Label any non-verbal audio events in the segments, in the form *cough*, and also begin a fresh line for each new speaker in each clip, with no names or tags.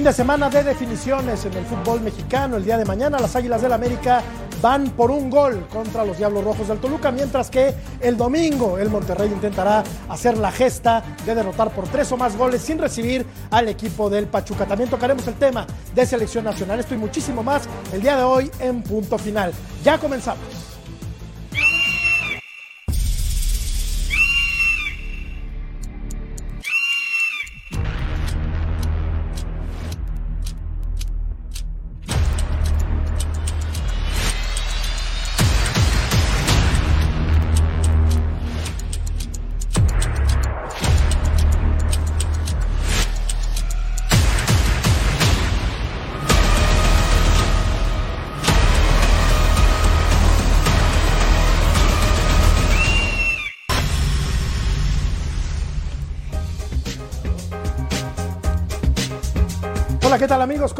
Fin de semana de definiciones en el fútbol mexicano. El día de mañana las Águilas del América van por un gol contra los Diablos Rojos del Toluca, mientras que el domingo el Monterrey intentará hacer la gesta de derrotar por tres o más goles sin recibir al equipo del Pachuca. También tocaremos el tema de selección nacional. Esto y muchísimo más el día de hoy en punto final. Ya comenzamos.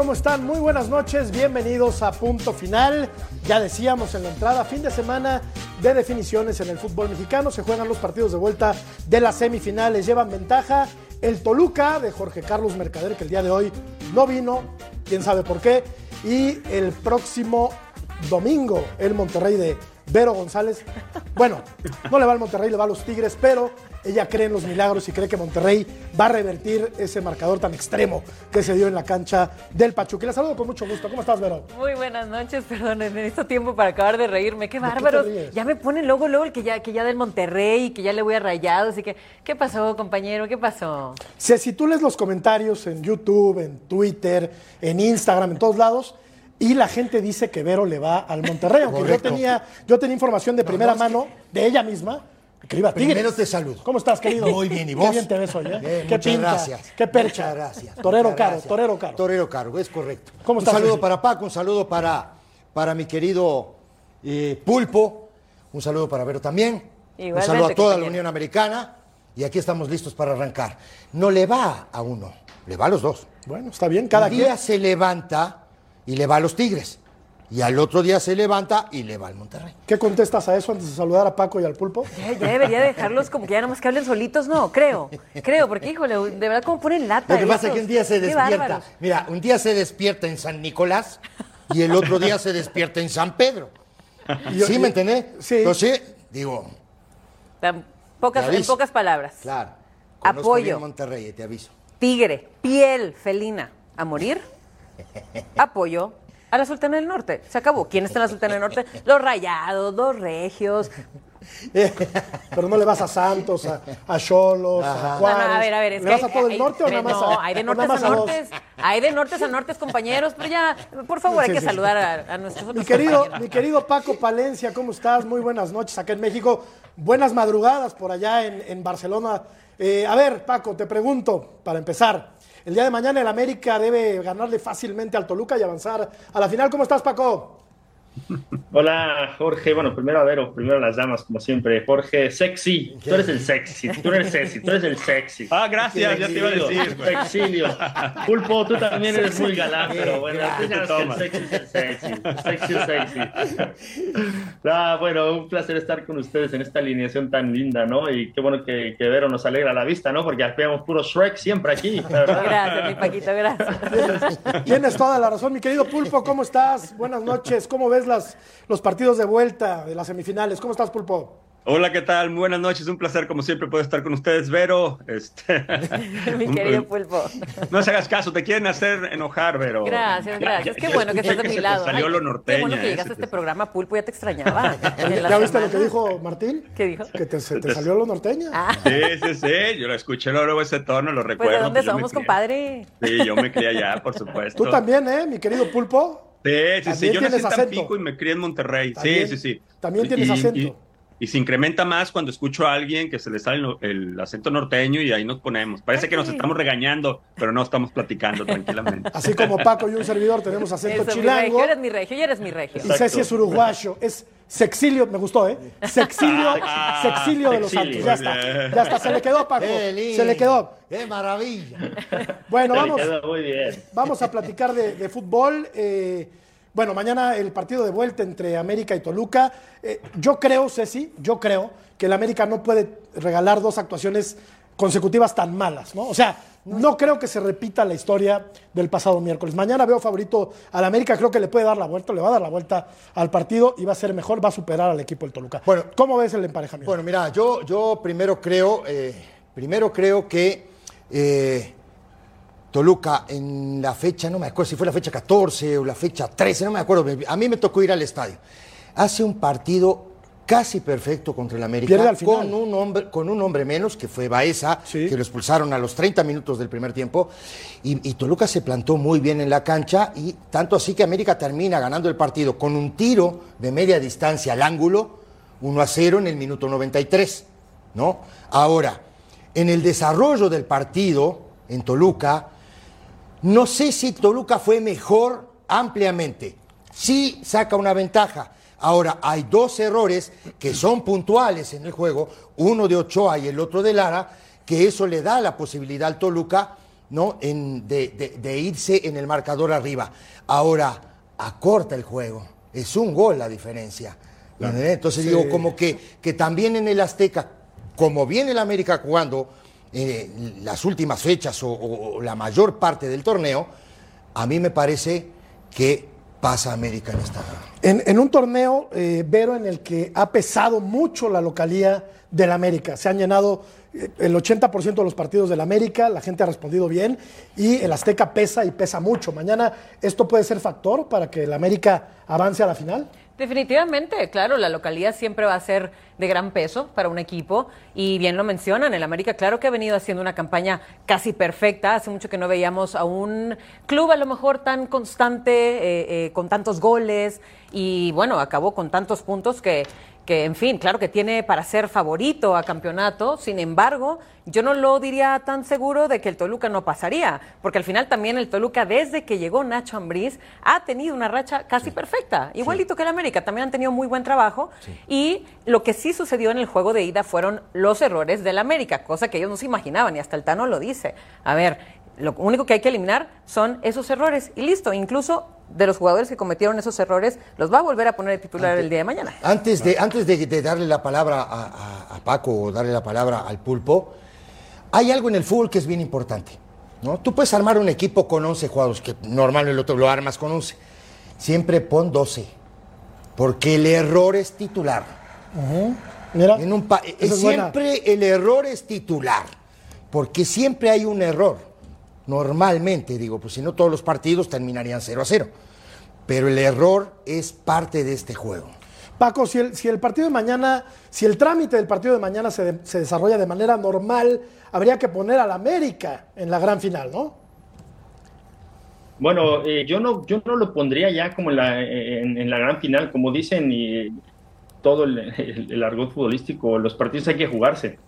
¿Cómo están? Muy buenas noches, bienvenidos a Punto Final. Ya decíamos en la entrada, fin de semana de definiciones en el fútbol mexicano. Se juegan los partidos de vuelta de las semifinales. Llevan ventaja el Toluca de Jorge Carlos Mercader, que el día de hoy no vino, quién sabe por qué. Y el próximo domingo, el Monterrey de Vero González. Bueno, no le va al Monterrey, le va a los Tigres, pero ella cree en los milagros y cree que Monterrey va a revertir ese marcador tan extremo que se dio en la cancha del Pachuca. La saludo con mucho gusto. ¿Cómo estás, Vero?
Muy buenas noches, perdón, necesito tiempo para acabar de reírme. Qué
¿De qué
bárbaros.
ríes?
Ya me ponen luego, luego el que ya, que ya del Monterrey, que ya le voy a rayados y que. ¿Qué pasó, compañero? ¿Qué pasó?
Si, si tú lees los comentarios en YouTube, en Twitter, en Instagram, en todos lados, y la gente dice que Vero le va al Monterrey, aunque yo tenía, yo tenía información de primera
no, es que-
mano de ella misma, que iba a Tigres.
Primero te saludo.
¿Cómo estás, querido?
Muy bien, ¿y vos?
Qué bien te ves hoy, ¿eh?
Bien,
qué
muchas
pinta,
gracias.
qué percha.
Muchas gracias.
Torero
muchas
caro,
gracias.
torero caro.
Torero caro, es correcto.
¿Cómo
un
estás,
saludo para Paco, un saludo para, para mi querido eh, Pulpo, un saludo para Vero también. un saludo a toda la. Unión Americana. Y aquí estamos listos para arrancar. No le va a uno, le va a los dos.
Bueno, está bien, cada
Un día
quien.
se levanta y le va a los Tigres. Y al otro día se levanta y le va al Monterrey.
¿Qué contestas a eso antes de saludar a Paco y al pulpo?
Ya, ya debería dejarlos como que ya nomás que hablen solitos, no, creo. Creo, porque híjole, de verdad, como ponen lata.
Lo que pasa es que un día se despierta. Mira, un día se despierta en San Nicolás y el otro día se despierta en San Pedro.
yo-
¿Sí me entendés?
Sí.
Entonces, digo,
Tan pocas, en pocas palabras.
claro. Conozco
Apoyo.
bien Monterrey, te aviso.
Tigre, piel felina, a morir. Apoyo a la Sultana del Norte. Se acabó. ¿Quién está en la Sultana del Norte? Los rayados, los regios. *laughs*
Pero no le vas a Santos, a a Cholos, a
Ajá.
No, no,
Juárez.
a ver, a ver, es
¿Le
que
vas a todo el
hay-
norte o nada más
No,
a
hay de nortes a nortes. Hay de nortes a nortes, compañeros, pero ya, por favor,
Sí,
hay que
sí,
saludar a, a nuestros
Mi
otros
querido,
compañeros.
mi querido Paco Palencia, ¿cómo estás? Muy buenas noches acá en México. Buenas madrugadas por allá en, en Barcelona. Eh, a ver, Paco, te pregunto, para empezar, el día de mañana el América debe ganarle fácilmente al Toluca y avanzar a la final. ¿Cómo estás, Paco? *laughs*
Hola Jorge, bueno, primero a Vero, primero las damas, como siempre. Jorge, sexy, tú eres el sexy, tú eres sexy, tú eres el sexy.
Ah, gracias, ya te iba a decir, güey.
Sexilio. Pulpo, tú también eres muy galán, pero bueno, tú sabes que el sexy es el sexy, sexy es sexy. *laughs* Ah, bueno, un placer estar con ustedes en esta alineación tan linda, ¿no? Y qué bueno que, que Vero nos alegra la vista, ¿no? Porque veamos puro Shrek siempre aquí, verdad.
Gracias, mi Paquito, gracias.
Tienes toda la razón, mi querido Pulpo, ¿cómo estás? Buenas noches. ¿Cómo ves las, los partidos de vuelta de las semifinales? ¿Cómo estás, Pulpo?
Hola, ¿qué tal? Muy buenas noches, un placer como siempre poder estar con ustedes, Vero. Este, *laughs*
mi querido Pulpo.
No se hagas caso, te quieren hacer enojar, Vero.
Gracias, gracias.
ya-
Qué bueno que estás de mi
se te
lado.
Salió
Ay,
lo
Qué
norteña.
bueno que
eh,
llegaste a
se
este
te-
programa, Pulpo, ya te extrañaba. *laughs*
¿Ya viste lo que dijo Martín?
¿Qué dijo?
Que te, se te salió lo norteña.
Ah,
Sí, sí, sí, yo lo escuché luego ese tono, lo
pues
recuerdo.
¿de dónde
me
somos, compadre?
Sí, yo me crié allá, por supuesto.
Tú también, ¿eh? Mi querido Pulpo.
Sí, sí,
También
sí, yo nací en. Tampico y me crié en Monterrey.
También-
sí, sí, sí.
también tienes
y-
acento.
Y, y se incrementa más cuando escucho a alguien que se le sale el, el acento norteño y ahí nos ponemos. Parece que nos estamos regañando, pero no estamos platicando tranquilamente. *laughs*
Así como Paco y un servidor tenemos acento
Eso, mi
chilango.
regio, eres mi regio, ya eres mi regio.
Y Ceci es uruguayo, es sexilio, me gustó, ¿eh? Sexilio,
Ah,
sexilio de los
sexilio,
Santos, ya está, ya está, se le quedó Paco,
¡Qué lindo!
se le quedó.
¡Qué maravilla!
Bueno, vamos,
quedó muy bien.
vamos a platicar de, de fútbol. eh, bueno, mañana el partido de vuelta entre América y Toluca. Eh, yo creo, Ceci, yo creo que el América no puede regalar dos actuaciones consecutivas tan malas, ¿no? O sea, no creo que se repita la historia del pasado miércoles. Mañana veo favorito al América, creo que le puede dar la vuelta, le va a dar la vuelta al partido y va a ser mejor, va a superar al equipo del Toluca.
Bueno,
¿cómo ves el emparejamiento?
Bueno, mira, yo, yo primero creo, eh, primero creo que eh, Toluca en la fecha, no me acuerdo si fue la fecha 14 o la fecha 13, no me acuerdo, a mí me tocó ir al estadio. Hace un partido casi perfecto contra el América
al final.
con un hombre con un hombre menos que fue Baeza
Sí.
que lo expulsaron a los 30 minutos del primer tiempo y, y Toluca se plantó muy bien en la cancha y tanto así que América termina ganando el partido con un tiro de media distancia al ángulo 1 a 0 en el minuto 93 ¿no? ahora en el desarrollo del partido en Toluca no sé si Toluca fue mejor ampliamente. Sí saca una ventaja. Ahora, hay dos errores que son puntuales en el juego, uno de Ochoa y el otro de Lara, que eso le da la posibilidad al Toluca ¿no? En- de, de- de irse en el marcador arriba. Ahora, acorta el juego. Es un gol la diferencia. ¿entendés? Entonces digo, como que, que también en el Azteca, como viene el América jugando eh, las últimas fechas o, la mayor parte del torneo, a mí me parece que pasa América en esta.
En, en un torneo, eh, Vero, en el que ha pesado mucho la localía del América. Se han llenado eh, el 80% de los partidos del América, la gente ha respondido bien y el Azteca pesa y pesa mucho. Mañana, ¿esto puede ser factor para que el América avance a la final?
Definitivamente, claro, la localidad siempre va a ser de gran peso para un equipo y bien lo mencionan, el América claro que ha venido haciendo una campaña casi perfecta, hace mucho que no veíamos a un club a lo mejor tan constante, eh, eh, con tantos goles y bueno, acabó con tantos puntos que, que, en fin, claro que tiene para ser favorito a campeonato, sin embargo, yo no lo diría tan seguro de que el Toluca no pasaría, porque al final también el Toluca, desde que llegó Nacho Ambriz, ha tenido una racha casi perfecta, igualito que el América, también han tenido muy buen trabajo, y lo que sí sucedió en el juego de ida fueron los errores del América, cosa que ellos no se imaginaban, y hasta el Tano lo dice. A ver, lo único que hay que eliminar son esos errores, y listo, incluso de los jugadores que cometieron esos errores, los va a volver a poner de titular el día de mañana.
Antes de, antes de, de darle la palabra a, a- a Paco o darle la palabra al pulpo, hay algo en el fútbol que es bien importante. ¿no? Tú puedes armar un equipo con 11 jugadores, que normalmente lo, lo armas con 11. Siempre pon 12, porque el error es titular.
Mira,
En un
es buena.
siempre el error es titular, porque siempre hay un error. Normalmente, digo, pues si no todos los partidos terminarían 0 a 0. Pero el error es parte de este juego.
Paco, si el, si el partido de mañana, si el trámite del partido de mañana se, de- se desarrolla de manera normal, habría que poner al América en la gran final, ¿no?
Bueno, eh, yo no yo no lo pondría ya como en la, en, en la gran final, como dicen y todo el, el- el argot futbolístico, los partidos hay que jugarse.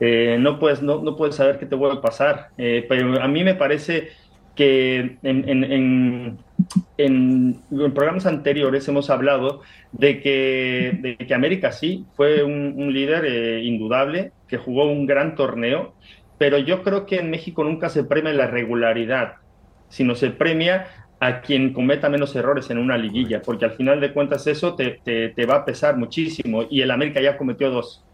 Eh, no puedes no, no puedes saber qué te vuelve a pasar. Eh, pero a mí me parece que en, en- en- programas anteriores hemos hablado de que, de que América sí fue un, líder eh, indudable, que jugó un gran torneo, pero yo creo que en México nunca se premia la regularidad sino se premia a quien cometa menos errores en una liguilla, porque al final de cuentas eso te- te va a pesar muchísimo y el América ya cometió dos.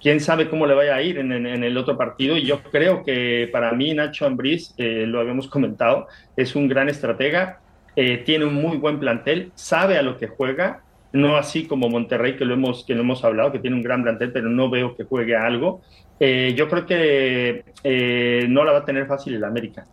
Quién sabe cómo le vaya a ir en, el otro partido y yo creo que para mí Nacho Ambriz, eh, lo habíamos comentado, es un gran estratega, eh, tiene un muy buen plantel, sabe a lo que juega, no así como Monterrey que lo hemos, que lo hemos hablado, que tiene un gran plantel, pero no veo que juegue a algo. Eh, yo creo que no la va a tener fácil el América.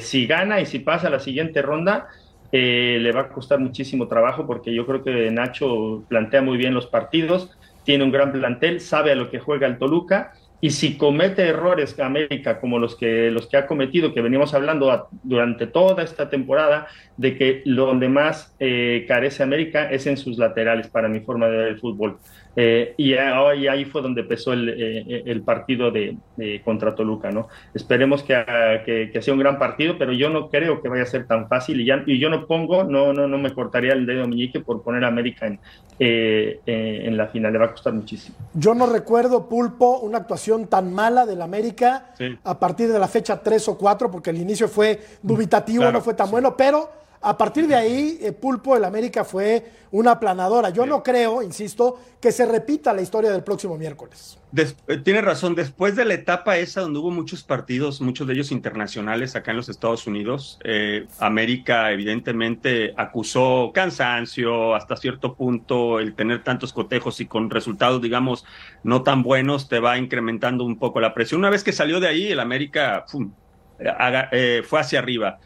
Si gana y si pasa a la siguiente ronda, le va a costar muchísimo trabajo porque yo creo que Nacho plantea muy bien los partidos, tiene un gran plantel, sabe a lo que juega el Toluca y si comete errores América como los que, los que ha cometido, que venimos hablando a- durante toda esta temporada, de que lo donde más eh, carece América es en sus laterales, para mi forma de ver el fútbol. Eh, y ahí, ahí fue donde empezó el, eh, el partido de, de contra Toluca, ¿no? Esperemos que, que, que sea un gran partido, pero yo no creo que vaya a ser tan fácil y, ya, y yo no pongo, no, no, no me cortaría el dedo meñique por poner a América en, eh, eh, en la final, le va a costar muchísimo.
Yo no recuerdo, Pulpo, una actuación tan mala del América
Sí.
a partir de la fecha 3 o 4, porque el inicio fue dubitativo,
Claro,
no fue tan bueno, pero a partir de ahí, eh, Pulpo, el América fue una aplanadora. Yo no creo, insisto, que se repita la historia del próximo miércoles.
Eh, tiene razón, después de la etapa esa donde hubo muchos partidos, muchos de ellos internacionales acá en los Estados Unidos, eh, América evidentemente acusó cansancio hasta cierto punto, el tener tantos cotejos y con resultados, digamos, no tan buenos, te va incrementando un poco la presión. Una vez que salió de ahí, el América fue hacia arriba.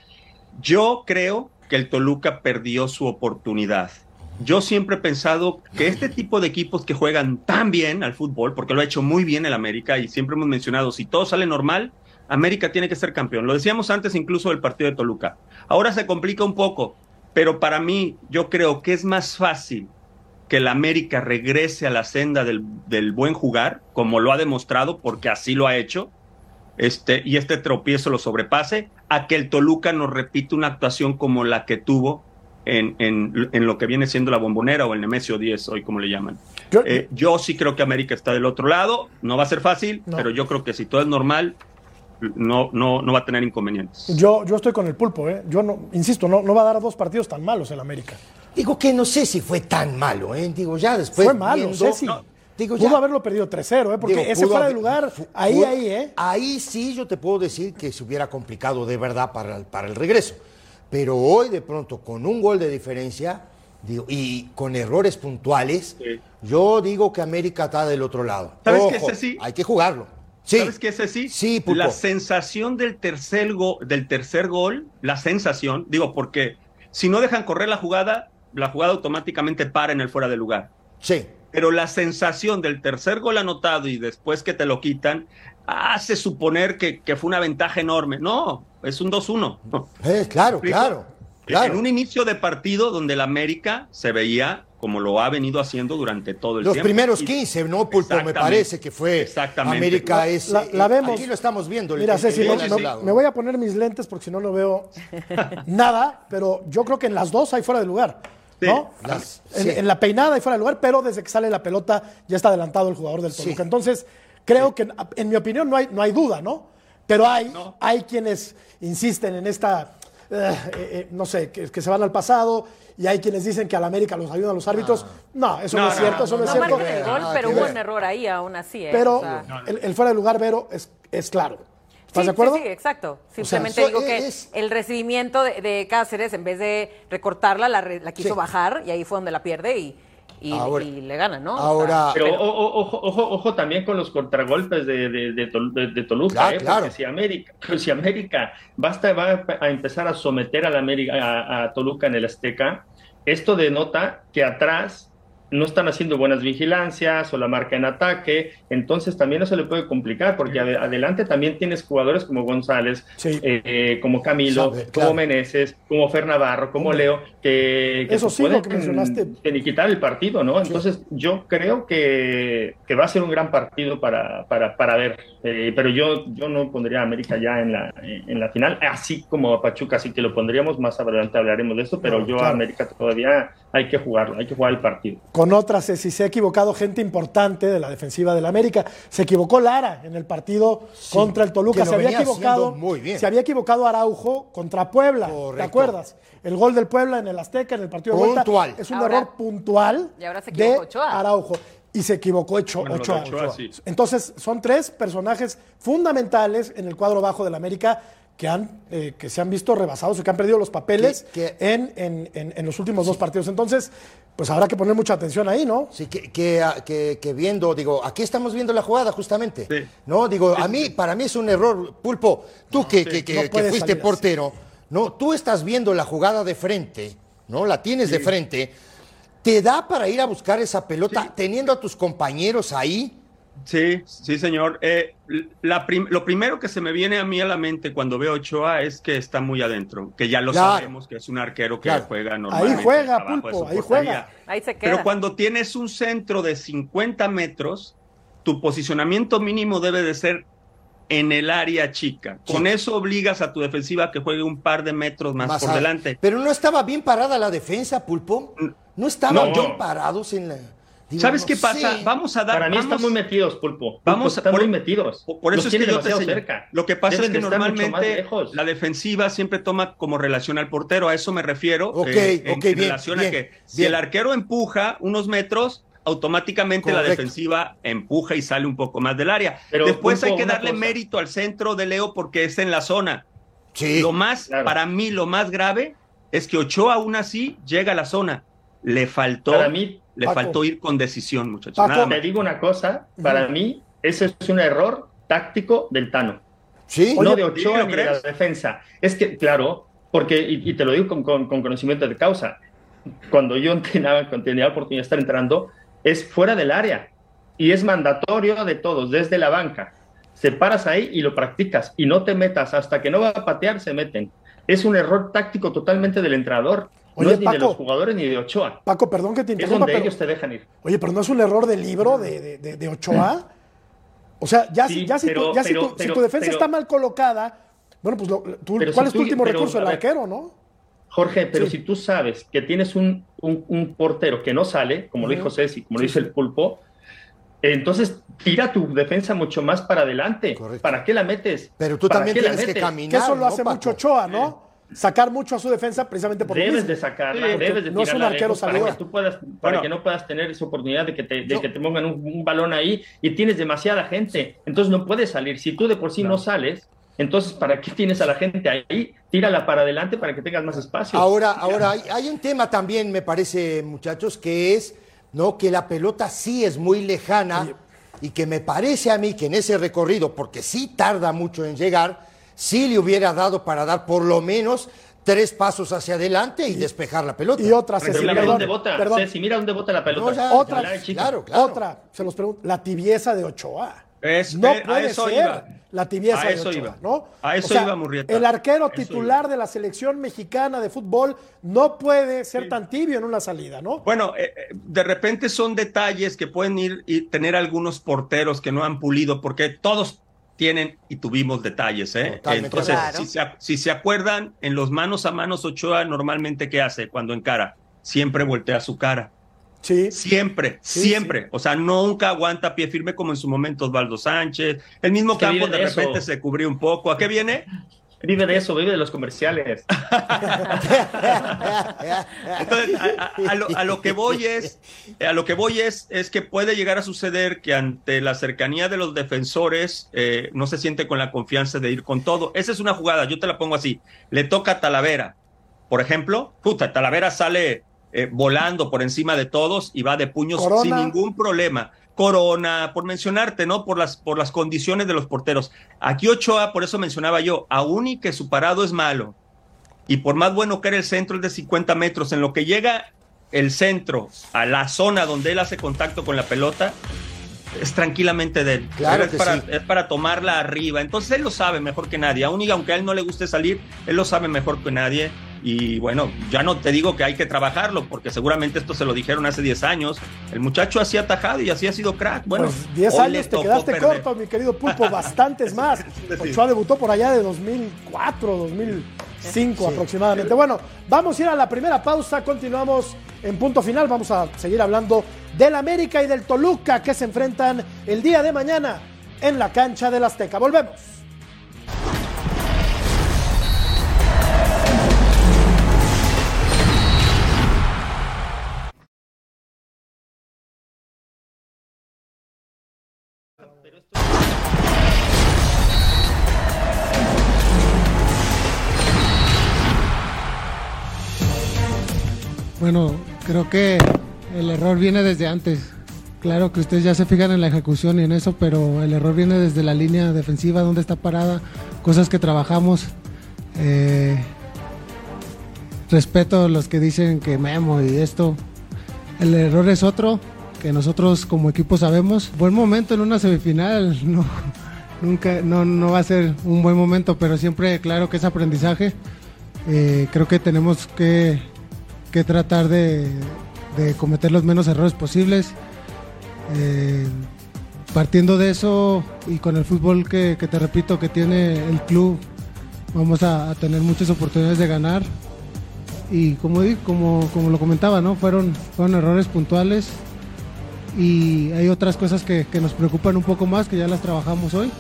Yo creo que el Toluca perdió su oportunidad yo siempre he pensado que este tipo de equipos que juegan tan bien al fútbol, porque lo ha hecho muy bien el América y siempre hemos mencionado, si todo sale normal, América tiene que ser campeón. Lo decíamos antes incluso del partido de Toluca. Ahora se complica un poco, pero para mí yo creo que es más fácil que el América regrese a la senda del, buen jugar, como lo ha demostrado, porque así lo ha hecho, este, y este tropiezo lo sobrepase, a que el Toluca nos repita una actuación como la que tuvo en, en, en, lo que viene siendo la bombonera o el Nemesio 10, hoy como le llaman. Yo, eh, yo, sí creo que América está del otro lado, no va a ser fácil, no. pero yo creo que si todo es normal, no, no, no va a tener inconvenientes.
Yo, yo estoy con el pulpo, ¿eh? yo no, insisto, no, no va a dar dos partidos tan malos el América.
Digo que no sé si fue tan malo, ¿eh? digo ya después.
Fue malo, viendo, Ceci. No. Digo, pudo ya, haberlo perdido 3-0, ¿eh? porque digo, ese fuera de lugar, ahí,
pudo,
ahí, ¿eh?
Ahí sí yo te puedo decir que se hubiera complicado de verdad para, para el regreso. Pero hoy de pronto con un gol de diferencia digo, y con errores puntuales, sí. yo digo que América está del otro lado.
¿Sabes
Ojo,
qué, Ceci?
Hay que jugarlo. Sí.
¿Sabes qué, Ceci?
Sí, Pulpo.
La sensación del tercer, go del tercer gol, la sensación, digo, porque si no dejan correr la jugada, la jugada automáticamente para en el fuera de lugar.
Sí.
Pero la sensación del tercer gol anotado y después que te lo quitan, hace suponer que, que fue una ventaja enorme. No, es un 2-1.
Eh, claro, claro, claro.
En un inicio de partido donde el América se veía como lo ha venido haciendo durante todo el
Los
tiempo.
Los primeros 15, ¿no, Pulpo? Me parece que fue.
Exactamente.
América es.
La, la vemos.
Aquí lo estamos viendo.
Mira, Ceci, no, no, me voy a poner mis lentes porque si no, no veo *laughs* nada, pero yo creo que en las dos hay fuera de lugar. ¿No?
Sí, las,
en,
sí.
en, la peinada y fuera de lugar, pero desde que sale la pelota ya está adelantado el jugador del Toluca. Sí. Entonces, creo que, en mi opinión, no hay, no hay duda, ¿no? Pero hay, no. hay quienes insisten en esta, eh, eh, no sé, que, que, se van al pasado y hay quienes dicen que a la América los ayudan los árbitros. No, eso no, no es cierto, eso no, es cierto.
El gol, pero hubo un error ahí aún así. ¿eh?
Pero o sea, el, el, fuera de lugar, Vero, es, es claro. ¿Estás
sí,
de acuerdo?
Sí, sí, exacto. Simplemente o sea, digo que es... el recibimiento de, de, Cáceres, en vez de recortarla, la, la quiso sí. bajar y ahí fue donde la pierde y, y, ahora, y le gana, ¿no?
Ahora,
o sea, pero, pero... Ojo, ojo, ojo, también con los contragolpes de, de, de, de Toluca,
claro,
¿eh?
claro.
si América, *laughs* si América basta, va a empezar a someter a, la América, a, a Toluca en el Azteca, esto denota que atrás no están haciendo buenas vigilancias o la marca en ataque, entonces también eso le puede complicar, porque ad adelante también tienes jugadores como González, sí. eh, como Camilo, Sabe, claro. como Meneses, como Fer Navarro, como. Leo, que, que
eso sí,
pueden
lo que mencionaste.
quitar el partido, ¿no? Entonces yo creo que, que, va a ser un gran partido para, para, para ver, eh, pero yo, yo no pondría a América ya en la, en la final, así como a Pachuca, así que lo pondríamos, más adelante hablaremos de eso, pero yo claro. a América todavía hay que jugarlo, hay que jugar el partido
con otras, si se ha equivocado gente importante de la defensiva del América. Se equivocó Lara en el partido sí, contra el Toluca. Se había equivocado.
Muy bien.
Se había equivocado Araujo contra Puebla. Correcto. ¿Te acuerdas? El gol del Puebla en el Azteca, en el partido
puntual.
de vuelta. Es un ahora, error puntual
y ahora se
de Araujo. Y se equivocó hecho
bueno,
Ochoa.
Ochoa sí.
Entonces, son tres personajes fundamentales en el cuadro bajo del América que, han, eh, que se han visto rebasados y que han perdido los papeles
¿Qué,
En, en, en, en, los últimos sí. dos partidos. Entonces, pues habrá que poner mucha atención ahí, ¿no?
Sí, que, que, que, que, viendo, digo, aquí estamos viendo la jugada justamente, sí. ¿no? Digo, a mí, para mí es un error, Pulpo, tú que, sí. que, no que fuiste portero, así. ¿no? Tú estás viendo la jugada de frente, ¿no? La tienes de frente, ¿te da para ir a buscar esa pelota teniendo a tus compañeros ahí?
Sí, sí, señor. Eh, la prim lo primero que se me viene a mí a la mente cuando veo Ochoa es que está muy adentro, que ya lo claro. sabemos, que es un arquero que
claro.
juega normalmente.
Ahí juega, Pulpo, ahí juega.
Ahí se queda.
Pero cuando tienes un centro de 50 metros, tu posicionamiento mínimo debe de ser en el área chica. Sí. Con eso obligas a tu defensiva a que juegue un par de metros más, más por delante.
Pero no estaba bien parada la defensa, Pulpo. No estaban no. bien parados en la
¿Sabes qué pasa? Vamos a dar.
Para mí
están
muy metidos, Pulpo.
Vamos
a, están muy metidos.
Por, eso es que yo te cerca. Lo que pasa es que normalmente la defensiva siempre toma como relación al portero. A eso me refiero.
Ok, eh, en, relación a
que si el arquero empuja unos metros, automáticamente la defensiva empuja y sale un poco más del área. Pero, Después hay que darle mérito al centro de Leo porque es en la zona. Sí. Lo más, para mí, lo más grave es que Ochoa aún así llega a la zona. Le faltó. Para mí, le faltó ir con decisión, muchachos.
Paco, me digo una cosa, para mí ese es un error táctico del Tano.
Sí.
No de Ochoa ni de la defensa. Es que, claro, porque, y, te lo digo con, conocimiento de causa, cuando yo entrenaba, cuando tenía la oportunidad de estar entrando, es fuera del área y es mandatorio de todos, desde la banca. Se paras ahí y lo practicas y no te metas hasta que no va a patear, se meten. Es un error táctico totalmente del entrenador no es ni de los jugadores ni de Ochoa.
Paco, perdón que te interrumpa.
Es donde ellos te dejan ir.
Oye, pero no es un error de libro de, de, Ochoa. O sea, ya, si, ya si, tu, defensa está mal colocada, bueno, pues ¿cuál es tu último recurso? El arquero, ¿no?
Jorge, pero si tú sabes que tienes un, un, portero que no sale, como lo dijo Ceci, como lo dice el pulpo, entonces tira tu defensa mucho más para adelante. ¿Para qué la metes?
Pero tú también tienes que caminar.
Que eso lo hace mucho Ochoa, ¿no? Sacar mucho a su defensa precisamente por
debes de sacarla, debes de no es un arquero para que tú puedas para que no puedas tener esa oportunidad de que te, de que te pongan un, balón ahí y tienes demasiada gente, entonces no puedes salir. Si tú de por sí no, sales, entonces ¿para qué tienes a la gente ahí? Tírala para adelante para que tengas más espacio.
Ahora, ahora hay, hay un tema también, me parece, muchachos, que es no que la pelota sí es muy lejana y que me parece a mí que en ese recorrido, porque sí tarda mucho en llegar sí le hubiera dado para dar por lo menos tres pasos hacia adelante y, despejar la pelota.
Y otra,
Ceci, mira dónde bota, si mira dónde bota la pelota.
otra, claro, claro. otra, se los pregunto, la tibieza de Ochoa. no eh, puede ser la tibieza de Ochoa, ¿no?
A eso iba Murrieta.
El arquero titular de la selección mexicana de fútbol no puede ser tan tibio en una salida, ¿no?
Bueno, eh, eh, de repente son detalles que pueden ir y tener algunos porteros que no han pulido, porque todos tienen y tuvimos detalles. ¿eh? Entonces, si, se, acuerdan, en los manos a manos Ochoa normalmente ¿qué hace cuando encara? Siempre voltea su cara.
Sí.
Siempre, siempre. O sea, nunca aguanta pie firme como en su momento Osvaldo Sánchez. El mismo campo de repente se cubrió un poco. ¿A qué viene?
Vive de eso, vive de los comerciales. *laughs*
Entonces, a, lo, que voy es, a lo que voy es, es que puede llegar a suceder que ante la cercanía de los defensores eh, no se siente con la confianza de ir con todo. Esa es una jugada, yo te la pongo así. Le toca a Talavera, por ejemplo, puta, Talavera sale eh, volando por encima de todos y va de puños sin ningún problema. Corona, por mencionarte, ¿no? Por las, por las condiciones de los porteros. Aquí Ochoa, por eso mencionaba yo, aún y que su parado es malo, y por más bueno que era el centro es de 50 metros, en lo que llega el centro a la zona donde él hace contacto con la pelota, es tranquilamente de él.
Claro
es, para, es para tomarla arriba. Entonces él lo sabe mejor que nadie. Aún y aunque a él no le guste salir, él lo sabe mejor que nadie. Y bueno, ya no te digo que hay que trabajarlo, porque seguramente esto se lo dijeron hace 10 años. El muchacho hacía tajado y así ha sido crack. Bueno,
10 pues, años te quedaste corto, mi querido Pulpo, *laughs* bastantes más. Ochoa debutó por allá de 2004, 2005 aproximadamente. Bueno, vamos a ir a la primera pausa, continuamos en punto final. Vamos a seguir hablando del América y del Toluca que se enfrentan el día de mañana en la cancha del Azteca. Volvemos.
Bueno, creo que el error viene desde antes. Claro que ustedes ya se fijan en la ejecución y en eso, pero el error viene desde la línea defensiva, donde está parada, cosas que trabajamos. Eh, respeto a los que dicen que Memo y esto. El error es otro, que nosotros como equipo sabemos. Buen momento en una semifinal, *laughs* no, nunca, no, va a ser un buen momento, pero siempre claro que es aprendizaje. Eh, creo que tenemos que que tratar de, cometer los menos errores posibles. Eh, partiendo de eso y con el fútbol que, te repito que tiene el club, vamos a, tener muchas oportunidades de ganar. Y como, como, como lo comentaba, ¿no? fueron, fueron errores puntuales. y hay otras cosas que, nos preocupan un poco más, que ya las trabajamos hoy.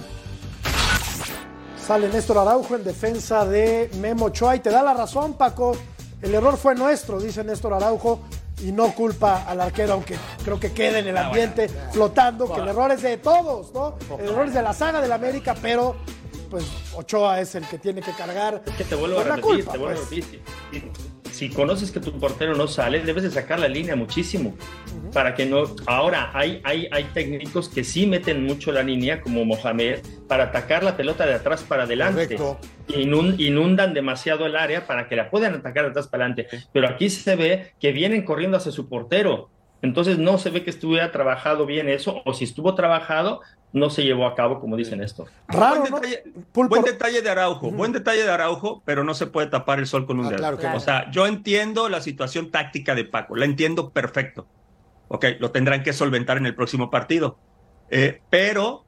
Sale Néstor Araujo en defensa de Memo Ochoa y te da la razón, Paco. El error fue nuestro, dice Néstor Araujo, y no culpa al arquero, aunque creo que quede en el ambiente flotando, que el error es de todos, ¿no? El error es de la saga del América, pero pues Ochoa es el que tiene que cargar.
Es que te vuelvo a repetir,
culpa,
te vuelvo a
pues.
repetir. Si, conoces que tu portero no sale, debes de sacar la línea muchísimo. Para que no. Ahora, hay, hay, hay técnicos que sí meten mucho la línea, como Mohamed, para atacar la pelota de atrás para adelante.
Correcto.
Inun- inundan demasiado el área para que la puedan atacar de atrás para adelante. Pero aquí se ve que vienen corriendo hacia su portero. Entonces no se ve que estuviera trabajado bien eso, o si estuvo trabajado, no se llevó a cabo, como dicen esto.
Raro,
buen detalle,
Pulpo-
buen detalle de Araujo, buen detalle de Araujo, pero no se puede tapar el sol con un
Ah,
dedo.
claro que
no.
O sea, yo entiendo la situación táctica de Paco, la entiendo perfecto. Ok, lo tendrán que solventar en el próximo partido. Eh, pero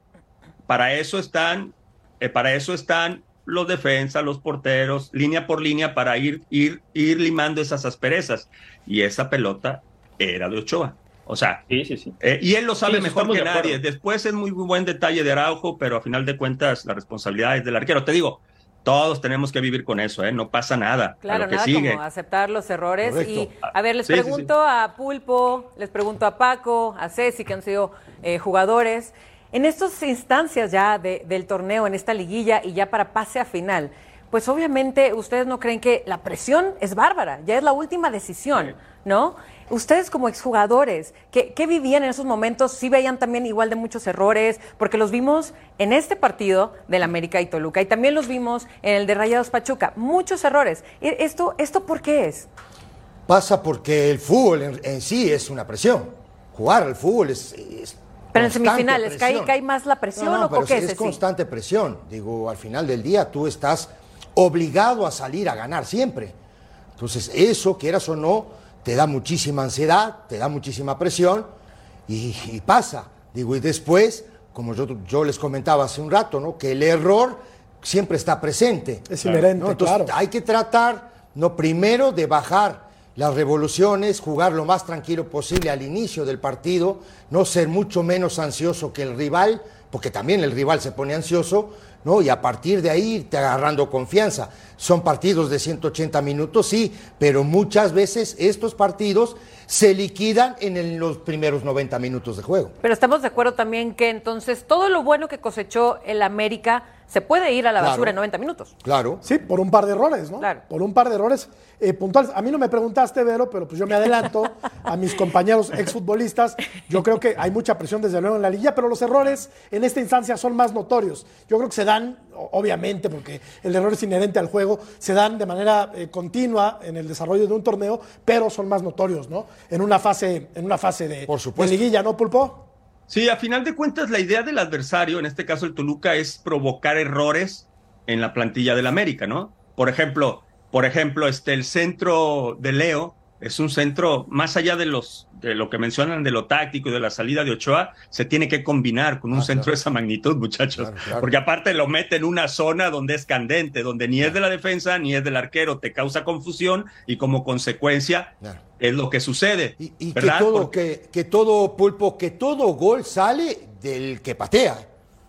para eso están, eh, para eso están los defensas, los porteros, línea por línea, para ir, ir, ir limando esas asperezas. Y esa pelota era de Ochoa. O sea,
Sí, sí, sí.
eh, y él lo sabe
Sí,
mejor que
de
nadie. Después es muy, muy buen detalle de Araujo, pero a final de cuentas la responsabilidad es del arquero. Te digo, todos tenemos que vivir con eso, ¿eh? No pasa nada. a
Claro,
lo que
nada
sigue.
como aceptar los errores.
Correcto.
Y a ver, les
Sí, sí,
pregunto a Pulpo, les pregunto a Paco, a Ceci, que han sido eh, jugadores. En estas instancias ya de- del torneo, en esta liguilla y ya para pase a final, pues obviamente ustedes no creen que la presión es bárbara, ya es la última decisión, ¿no? Ustedes como exjugadores, ¿qué, qué vivían en esos momentos? ¿Sí veían también igual de muchos errores? Porque los vimos en este partido del América y Toluca y también los vimos en el de Rayados Pachuca. Muchos errores. ¿E- ¿Esto, esto por qué es?
Pasa porque el fútbol en, en sí es una presión. Jugar al fútbol es. es
Pero en semifinales, ¿cae, cae más la presión
No, no,
o
pero
por qué
es,
Ceci?
constante presión. Digo, al final del día tú estás obligado a salir a ganar siempre. Entonces, eso, quieras o no, te da muchísima ansiedad, te da muchísima presión y, y pasa. Digo, y después, como yo, yo les comentaba hace un rato, ¿no? Que el error siempre está presente.
Es inherente,
¿no? Entonces,
claro.
hay que tratar, no primero, de bajar las revoluciones, jugar lo más tranquilo posible al inicio del partido, no ser mucho menos ansioso que el rival, porque también el rival se pone ansioso, ¿no? Y a partir de ahí irte agarrando confianza. Son partidos de 180 minutos, sí, pero muchas veces estos partidos se liquidan en el- los primeros 90 minutos de juego.
Pero estamos de acuerdo también que entonces todo lo bueno que cosechó el América se puede ir a la
Claro.
basura en 90 minutos.
Claro.
Sí, por un par de errores, ¿no?
Claro.
Por un par de errores eh, puntuales. A mí no me preguntaste, Vero, pero pues yo me adelanto a mis compañeros exfutbolistas. Yo creo que hay mucha presión desde luego en la liga, pero los errores en esta instancia son más notorios. Yo creo que se dan, obviamente, porque el error es inherente al juego, se dan de manera eh, continua en el desarrollo de un torneo, pero son más notorios, ¿no? En una fase, en una fase de,
Por
de
supuesto.
liguilla, ¿no, Pulpo?
Sí, a final de cuentas, la idea del adversario, en este caso el Toluca, es provocar errores en la plantilla del América, ¿no? Por ejemplo, por ejemplo, este, el centro de Leo es un centro, más allá de los de lo que mencionan de lo táctico y de la salida de Ochoa, se tiene que combinar con un
Ah,
centro
claro.
de esa magnitud, muchachos.
Claro, claro.
Porque aparte lo mete en una zona donde es candente, donde ni es de la defensa ni es del arquero, te causa confusión y como consecuencia es lo que sucede.
Y, y que, todo,
Porque-
que, que todo pulpo, que todo gol sale del que patea.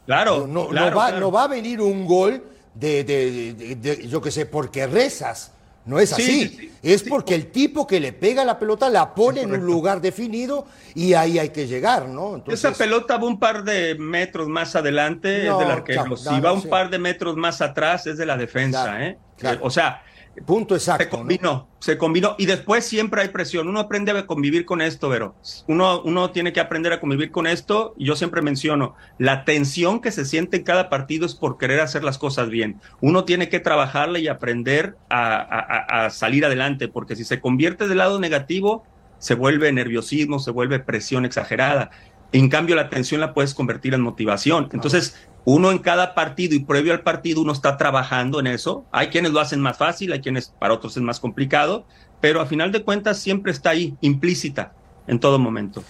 claro,
No, va, no va a venir un gol de, de- de- de- yo qué sé, porque rezas. No es
Sí,
así.
sí, sí.
es porque el tipo que le pega la pelota la pone en un lugar definido y ahí hay que llegar, ¿no? Entonces,
Esa pelota va un par de metros más adelante,
No,
es del arquero.
claro,
si va un
sí.
par de metros más atrás, es de la defensa,
Claro,
¿eh?
claro.
Eh, O sea,
punto
se
exacto. ¿no?
combinó, se combinó. Y después siempre hay presión. Uno aprende a convivir con esto, Vero. Uno, uno tiene que aprender a convivir con esto. Y yo siempre menciono, la tensión que se siente en cada partido es por querer hacer las cosas bien. Uno tiene que trabajarla y aprender a- a salir adelante, porque si se convierte del lado negativo, se vuelve nerviosismo, se vuelve presión exagerada. En cambio, la tensión la puedes convertir en motivación. Entonces, uno en cada partido y previo al partido, uno está trabajando en eso. Hay quienes lo hacen más fácil, hay quienes para otros es más complicado, pero a final de cuentas siempre está ahí, implícita, en todo momento.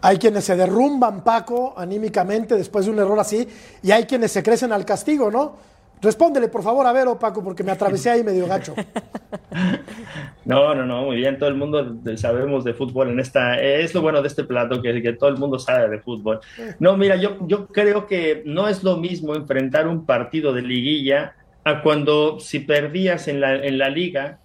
Hay quienes se derrumban, Paco, anímicamente después de un error así, y hay quienes se crecen al castigo, ¿no? Respóndele, por favor, a ver, Paco, porque me atravesé ahí medio gacho. *laughs*
No, no, no, muy bien. Todo el mundo sabemos de fútbol en esta. Es lo bueno de este plato, que, que todo el mundo sabe de fútbol. No, mira, yo, yo creo que no es lo mismo enfrentar un partido de liguilla a cuando si perdías en la, en la liga,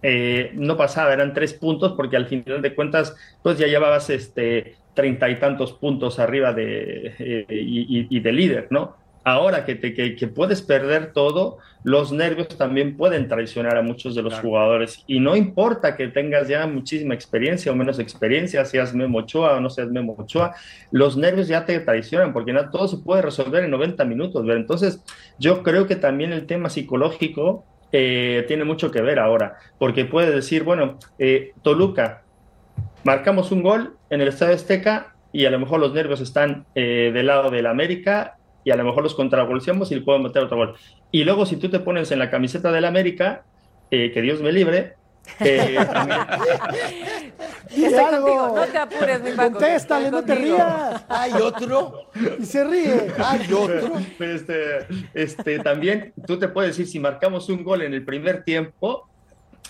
eh, no pasaba, eran tres puntos, porque al final de cuentas, pues ya llevabas este treinta y tantos puntos arriba de, eh, y, y de líder, ¿no? Ahora que, te, que, puedes perder todo, los nervios también pueden traicionar a muchos de los jugadores. Y no importa que tengas ya muchísima experiencia o menos experiencia, seas Memo Ochoa o no seas Memo Ochoa, los nervios ya te traicionan porque no, todo se puede resolver en 90 minutos. Entonces, yo creo que también el tema psicológico eh, tiene mucho que ver ahora, porque puede decir, bueno, eh, Toluca, marcamos un gol en el Estadio Azteca y a lo mejor los nervios están eh, del lado del América y a lo mejor los contragolpeamos y le podemos meter otro gol. Y luego si tú te pones en la camiseta del América, eh, que Dios me libre, eh, *laughs*
algo. No te apures, mi Paco.
Contéstale, no te rías.
Hay otro.
Y se ríe.
Hay otro.
Este, este, también tú te puedes decir, si marcamos un gol en el primer tiempo,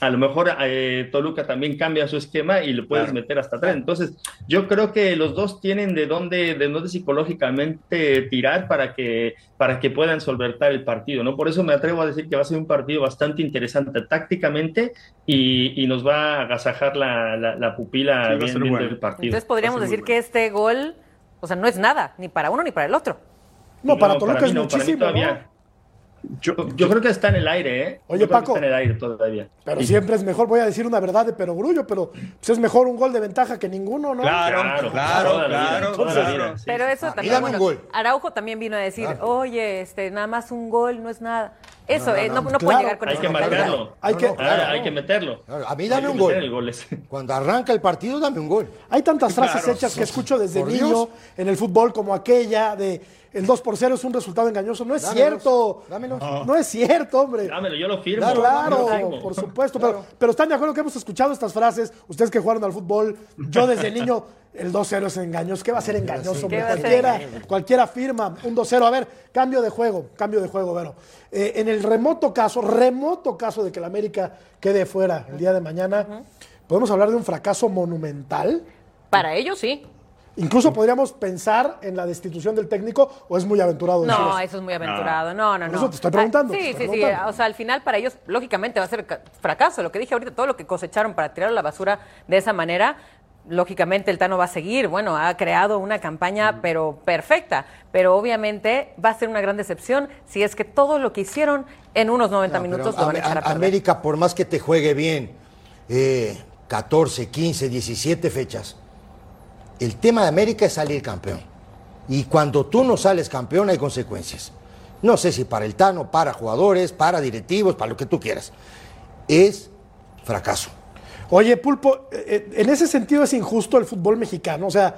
a lo mejor eh, Toluca también cambia su esquema y lo puedes meter hasta atrás. Entonces, yo creo que los dos tienen de dónde, de dónde psicológicamente tirar para que, para que puedan solventar el partido, ¿no? Por eso me atrevo a decir que va a ser un partido bastante interesante tácticamente y, nos va a agasajar la, pupila bien, del partido.
Entonces podríamos decir que este gol, o sea, no es nada, ni para uno ni para el otro.
No, para Toluca es muchísimo,
yo, yo, creo que está en el aire, ¿eh?
Oye, Paco.
Está en el aire todavía.
Pero siempre es mejor, voy a decir una verdad de perogrullo, pero pues es mejor un gol de ventaja que ninguno, ¿no?
Claro, claro, claro.
Pero eso también. Bueno, Araujo también vino a decir, oye, este, nada más un gol no es nada. Eso, no, no, puede llegar con
Hay que marcarlo.
Hay que,
hay que meterlo.
A mí dame un gol. Cuando arranca el partido, dame un gol.
Hay tantas frases hechas que escucho desde niño en el fútbol como aquella de el 2 por 0 es un resultado engañoso. No es cierto. Dámelo. No. es cierto, hombre.
Dámelo, yo lo firmo.
Claro, por supuesto. Pero, pero están de acuerdo que hemos escuchado estas frases. Ustedes que jugaron al fútbol, yo desde niño, el 2-0 es engañoso. ¿Qué va a ser engañoso? Cualquiera, cualquiera firma un 2-0. A ver, cambio de juego, cambio de juego, Vero. Eh, en el remoto caso, remoto caso de que la América quede fuera el día de mañana, ¿podemos hablar de un fracaso monumental?
Para ellos sí.
Incluso podríamos pensar en la destitución del técnico o es muy aventurado.
No, eso es muy aventurado. No, no, no.
Eso te estoy preguntando.
sí, sí, sí. O sea, al final para ellos, lógicamente, va a ser fracaso. Lo que dije ahorita, todo lo que cosecharon para tirar a la basura de esa manera, lógicamente el Tano va a seguir. Bueno, ha creado una campaña, pero perfecta. Pero obviamente va a ser una gran decepción si es que todo lo que hicieron en unos 90 minutos lo van a echar a perder.
América, por más que te juegue bien, 14, 15, 17 fechas el tema de América es salir campeón. Y cuando tú no sales campeón hay consecuencias. No sé si para el Tano, para jugadores, para directivos, para lo que tú quieras. Es fracaso.
Oye, Pulpo, eh, eh, en ese sentido es injusto el fútbol mexicano. O sea,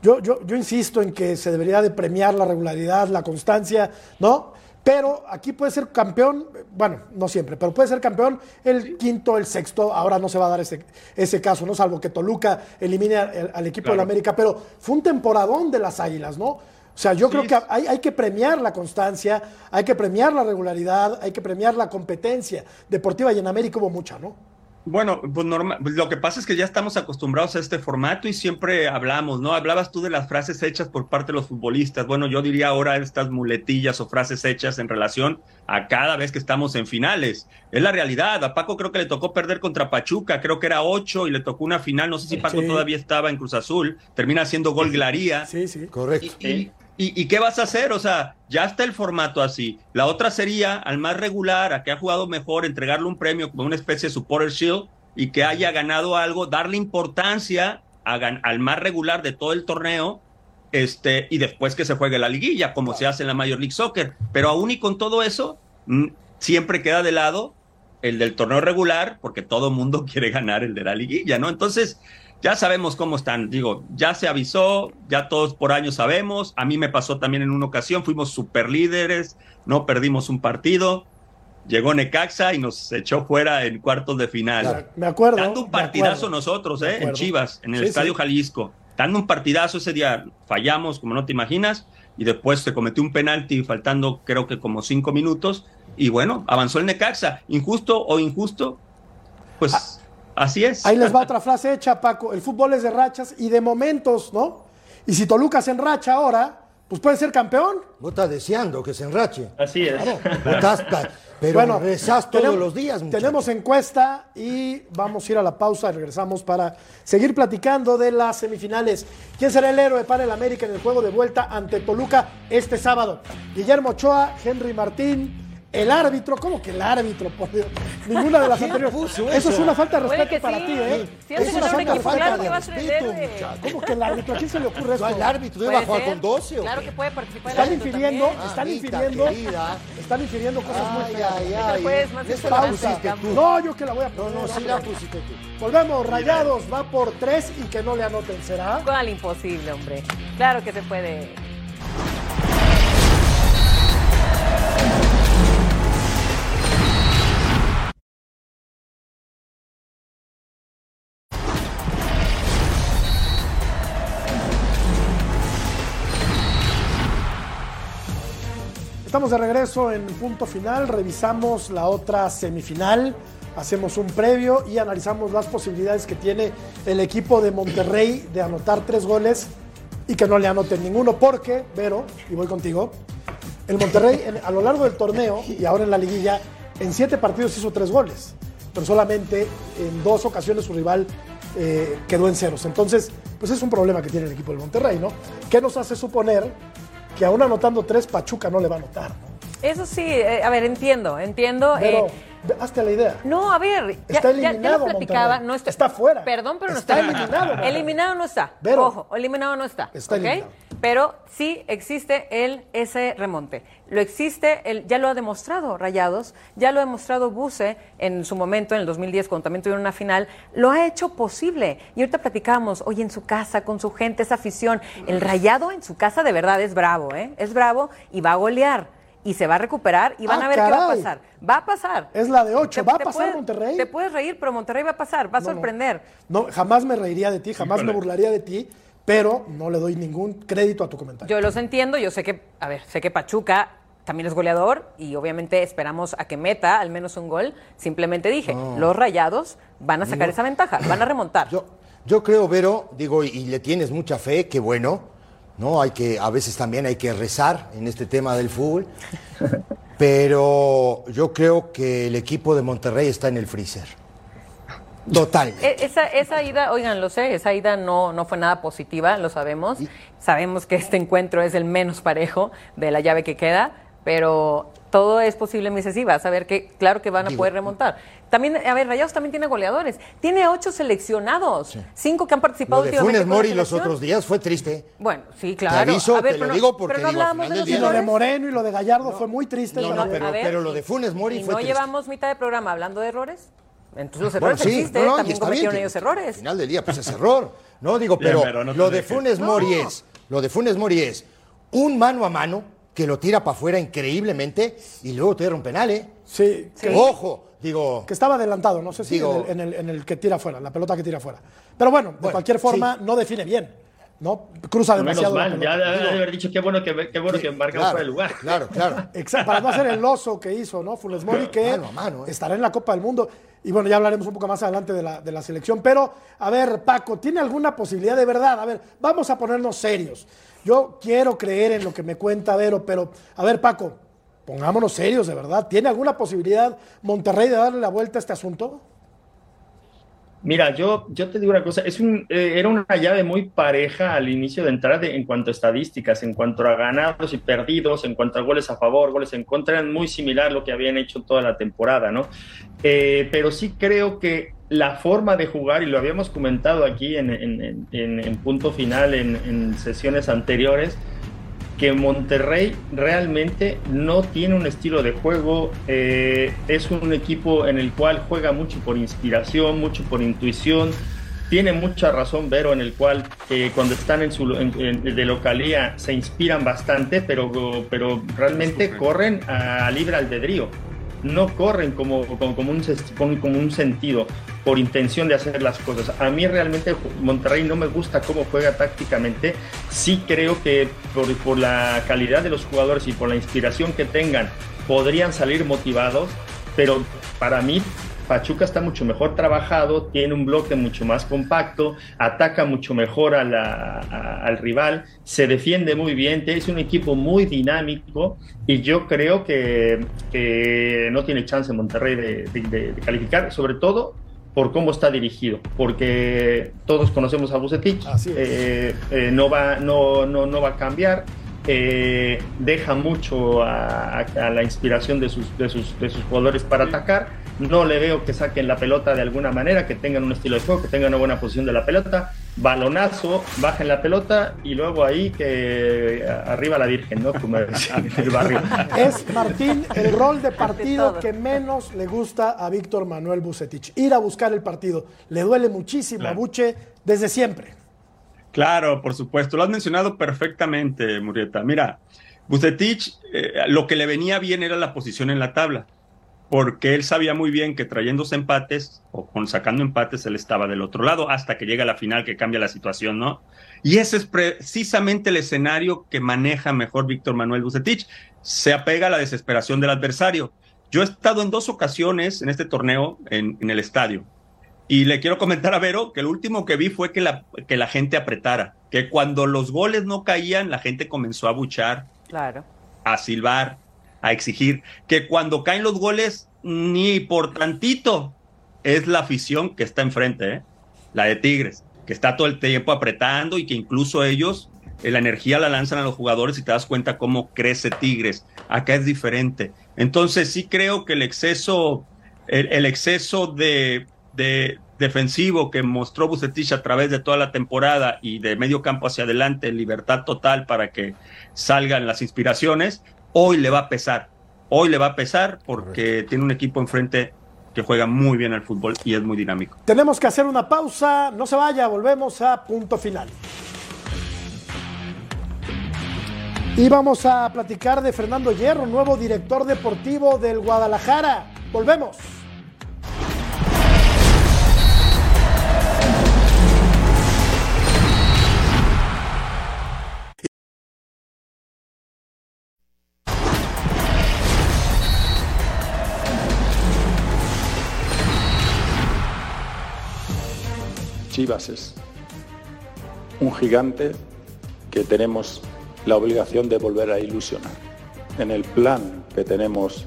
yo, yo, yo insisto en que se debería de premiar la regularidad, la constancia, ¿no? Pero aquí puede ser campeón, bueno, no siempre, pero puede ser campeón el quinto, el sexto. Ahora no se va a dar ese, ese caso, ¿no? Salvo que Toluca elimine al, equipo de la América. Pero fue un temporadón de las Águilas, ¿no? O sea, yo creo que hay, hay, que premiar la constancia, hay que premiar la regularidad, hay que premiar la competencia deportiva y en América hubo mucha, ¿no?
Bueno, pues normal, lo que pasa es que ya estamos acostumbrados a este formato y siempre hablamos, ¿no? Hablabas tú de las frases hechas por parte de los futbolistas. Bueno, yo diría ahora estas muletillas o frases hechas en relación a cada vez que estamos en finales. Es la realidad. A Paco creo que le tocó perder contra Pachuca, creo que era ocho y le tocó una final. No sé si Paco todavía estaba en Cruz Azul. Termina haciendo gol Glaría.
Sí, sí,
correcto.
¿Y, qué vas a hacer? O sea, ya está el formato así. La otra sería al más regular, a que ha jugado mejor, entregarle un premio como una especie de supporter shield y que haya ganado algo, darle importancia al más regular de todo el torneo este, y después que se juegue la liguilla, como se hace en la Major League Soccer. Pero aún y con todo eso, mm, siempre queda de lado el del torneo regular, porque todo mundo *laughs* quiere ganar el de la liguilla, ¿no? Entonces, ya sabemos cómo están. Digo, ya se avisó, ya todos por año sabemos. A mí me pasó también en una ocasión, fuimos super líderes, no perdimos un partido. Llegó Necaxa y nos echó fuera en cuartos de final.
Me acuerdo.
Dando un partidazo nosotros, ¿eh? En Chivas, en el Estadio Jalisco. Dando un partidazo ese día, fallamos, como no te imaginas, y después se cometió un penalti faltando creo que como cinco minutos y bueno, avanzó el Necaxa. Injusto o injusto, pues ah, así es.
Ahí les va otra frase *laughs* hecha, Paco. El fútbol es de rachas y de momentos, ¿no? Y si Toluca se enracha ahora, pues puede ser campeón.
Vos estás deseando que se enrache.
Así es. *laughs*
pero bueno, rezás todos los días.
Tenemos encuesta y vamos a ir a la pausa y regresamos para seguir platicando de las semifinales. ¿Quién será el héroe para el América en el juego de vuelta ante Toluca este sábado? Guillermo Ochoa, Henry Martín, el árbitro, ¿cómo que el árbitro? Por Dios? Ninguna de las *laughs* anteriores. Eso? eso? es una falta de respeto para ti, ¿eh?
Si es una falta, falta de respeto,
¿Cómo que el árbitro? ¿A quién se le ocurre esto?
el árbitro debe jugar con 12.
Claro que puede participar.
Están infiriendo, están infiriendo, están infiriendo cosas muy feas.
Ay, ay,
ay. No, yo que la voy a poner.
No, no, sí la pusiste tú.
Volvemos, Rayados va por tres y que no le anoten, ¿será?
¿Cuál imposible, hombre? Claro que se puede.
Estamos de regreso en punto final, revisamos la otra semifinal, hacemos un previo y analizamos las posibilidades que tiene el equipo de Monterrey de anotar tres goles y que no le anoten ninguno, porque, Vero, y voy contigo, el Monterrey a lo largo del torneo y ahora en la liguilla, en siete partidos hizo tres goles, pero solamente en dos ocasiones su rival eh, quedó en ceros. Entonces, pues es un problema que tiene el equipo del Monterrey, ¿no? ¿Qué nos hace suponer que aún anotando tres, Pachuca no le va a anotar.
Eso sí, eh, a ver, entiendo, entiendo.
Pero, eh, hazte la idea.
No, a ver, está eliminado. Ya, no está,
está fuera.
Perdón, pero no está. eliminado. Eliminado no está. Ojo, eliminado no está. Está eliminado. Pero sí existe el ese remonte. Lo existe, el, ya lo ha demostrado Rayados, ya lo ha demostrado Buse en su momento, en el 2010, cuando también tuvieron una final. Lo ha hecho posible. Y ahorita platicamos, oye, en su casa, con su gente, esa afición. El Rayado en su casa de verdad es bravo, ¿eh? Es bravo y va a golear y se va a recuperar y van
ah,
a ver qué va a pasar. Va a pasar.
Es la de 8. ¿Va a pasar Monterrey?
Te puedes reír, pero Monterrey va a pasar, va a sorprender.
No. jamás me reiría de ti, jamás me burlaría de ti, pero no le doy ningún crédito a tu comentario.
Yo los entiendo, yo sé que, a ver, sé que Pachuca también es goleador y obviamente esperamos a que meta al menos un gol. Simplemente dije, los rayados van a sacar esa ventaja, van a remontar.
Yo, yo creo, Vero, digo, y le tienes mucha fe, qué bueno ¿no? Hay que, a veces también hay que rezar en este tema del fútbol, *laughs* pero yo creo que el equipo de Monterrey está en el freezer. Total.
E, esa, esa ida, oigan, lo sé, esa ida no, no fue nada positiva, lo sabemos. Sabemos que este encuentro es el menos parejo de la llave que queda, pero todo es posible, me dice, sí, vas a ver que, claro que van a poder remontar. También, a ver, Rayados también tiene goleadores. Tiene ocho seleccionados, cinco que han participado
lo de Funes Mori los otros días fue triste.
Bueno, sí, claro.
Te aviso, te lo digo porque
pero no
hablamos
de los
Y lo de Moreno y lo de Gallardo fue muy triste.
No, no, pero, pero, lo de Funes Mori fue
no
triste.
llevamos mitad de programa hablando de errores? Entonces los errores bueno, sí, existen, no, también cometieron ellos errores. Al
final del día, pues es error. No, digo, pero, lo de Funes Mori es, lo de Funes Mori es un mano a mano que lo tira para afuera increíblemente y luego te un penal, ¿eh?
Sí.
Ojo, digo...
Que estaba adelantado, no sé si en, el, en, el, que tira fuera, la pelota que tira fuera. Pero bueno, de cualquier forma, no define bien. ¿no? Cruza demasiado.
Menos mal, ya debe haber dicho qué bueno que, qué bueno que embarcamos
claro,
el lugar.
Claro, claro.
Exacto, para no hacer el oso que hizo, ¿no? Funes Mori, que mano mano, ¿eh? estará en la Copa del Mundo. Y bueno, ya hablaremos un poco más adelante de la, de la selección. Pero, a ver, Paco, ¿tiene alguna posibilidad de verdad? A ver, vamos a ponernos serios. Yo quiero creer en lo que me cuenta Vero, pero a ver, Paco, pongámonos serios, de verdad. ¿Tiene alguna posibilidad Monterrey de darle la vuelta a este asunto?
Mira, yo, yo te digo una cosa, es un, eh, era una llave muy pareja al inicio de entrada en cuanto a estadísticas, en cuanto a ganados y perdidos, en cuanto a goles a favor, goles en contra, eran muy similar lo que habían hecho toda la temporada, ¿no? Eh, pero sí creo que la forma de jugar, y lo habíamos comentado aquí en, en, punto final, en, sesiones anteriores, que Monterrey realmente no tiene un estilo de juego, eh, es un equipo en el cual juega mucho por inspiración, mucho por intuición, tiene mucha razón Vero en el cual eh, cuando están en su de localía se inspiran bastante, pero, pero realmente corren a libre albedrío. No corren como, como, un, como un sentido, por intención de hacer las cosas. A mí realmente Monterrey no me gusta cómo juega tácticamente. Sí creo que por, por la calidad de los jugadores y por la inspiración que tengan, podrían salir motivados, pero para mí Pachuca está mucho mejor trabajado, tiene un bloque mucho más compacto, ataca mucho mejor al rival, se defiende muy bien, es un equipo muy dinámico y yo creo que, no tiene chance Monterrey de, calificar, sobre todo por cómo está dirigido, porque todos conocemos a Bucetich, eh, eh, no, va, no, no, no va a cambiar. Eh, deja mucho a, la inspiración de sus, de sus, de sus jugadores para atacar no le veo que saquen la pelota de alguna manera, que tengan un estilo de juego, que tengan una buena posición de la pelota. Balonazo, bajen la pelota y luego ahí que arriba la Virgen, ¿no? Como el barrio. *laughs*
Es Martín el *laughs* rol de partido que menos le gusta a Víctor Manuel Bucetich. Ir a buscar el partido. Le duele muchísimo a Buche desde siempre.
Claro, por supuesto. Lo has mencionado perfectamente, Murieta. Mira, Bucetich, eh, lo que le venía bien era la posición en la tabla porque él sabía muy bien que trayéndose empates o con sacando empates él estaba del otro lado hasta que llega la final que cambia la situación, ¿no? Y ese es precisamente el escenario que maneja mejor Víctor Manuel Bucetich. Se apega a la desesperación del adversario. Yo he estado en dos ocasiones en este torneo en, el estadio y le quiero comentar a Vero que el último que vi fue que la, que la gente apretara, que cuando los goles no caían la gente comenzó a buchar,
claro.
a silbar, a exigir que cuando caen los goles, ni por tantito es la afición que está enfrente, ¿eh? la de Tigres, que está todo el tiempo apretando y que incluso ellos eh, la energía la lanzan a los jugadores y te das cuenta cómo crece Tigres. Acá es diferente. Entonces sí creo que el exceso, el, exceso de, de, defensivo que mostró Bucetich a través de toda la temporada y de medio campo hacia adelante, libertad total para que salgan las inspiraciones, hoy le va a pesar. Hoy le va a pesar porque tiene un equipo enfrente que juega muy bien al fútbol y es muy dinámico.
Tenemos que hacer una pausa, no se vaya, volvemos a punto final. Y vamos a platicar de Fernando Hierro, nuevo director deportivo del Guadalajara. Volvemos.
Chivas es un gigante que tenemos la obligación de volver a ilusionar. En el plan que tenemos,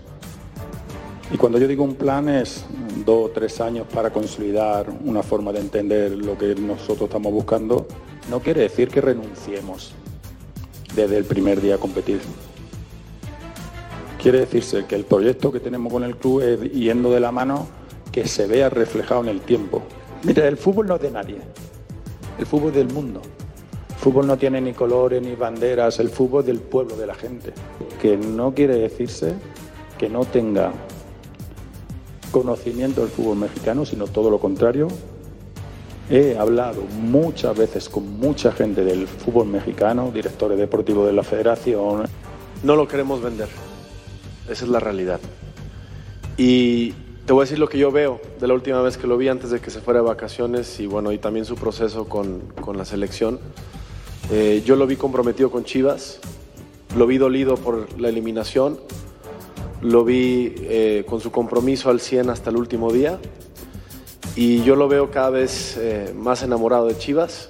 y cuando yo digo un plan es dos o tres años para consolidar una forma de entender lo que nosotros estamos buscando, no quiere decir que renunciemos desde el primer día a competir. Quiere decirse que el proyecto que tenemos con el club es yendo de la mano que se vea reflejado en el tiempo, Mira, el fútbol no es de nadie. El fútbol es del mundo. El fútbol no tiene ni colores ni banderas. El fútbol es del pueblo, de la gente. Que no quiere decirse que no tenga conocimiento del fútbol mexicano, sino todo lo contrario. He hablado muchas veces con mucha gente del fútbol mexicano, directores deportivos de la federación.
No lo queremos vender. Esa es la realidad. Y te voy a decir lo que yo veo de la última vez que lo vi antes de que se fuera de vacaciones y bueno, y también su proceso con, con la selección. Eh, yo lo vi comprometido con Chivas, lo vi dolido por la eliminación, lo vi eh, con su compromiso al 100 hasta el último día y yo lo veo cada vez eh, más enamorado de Chivas.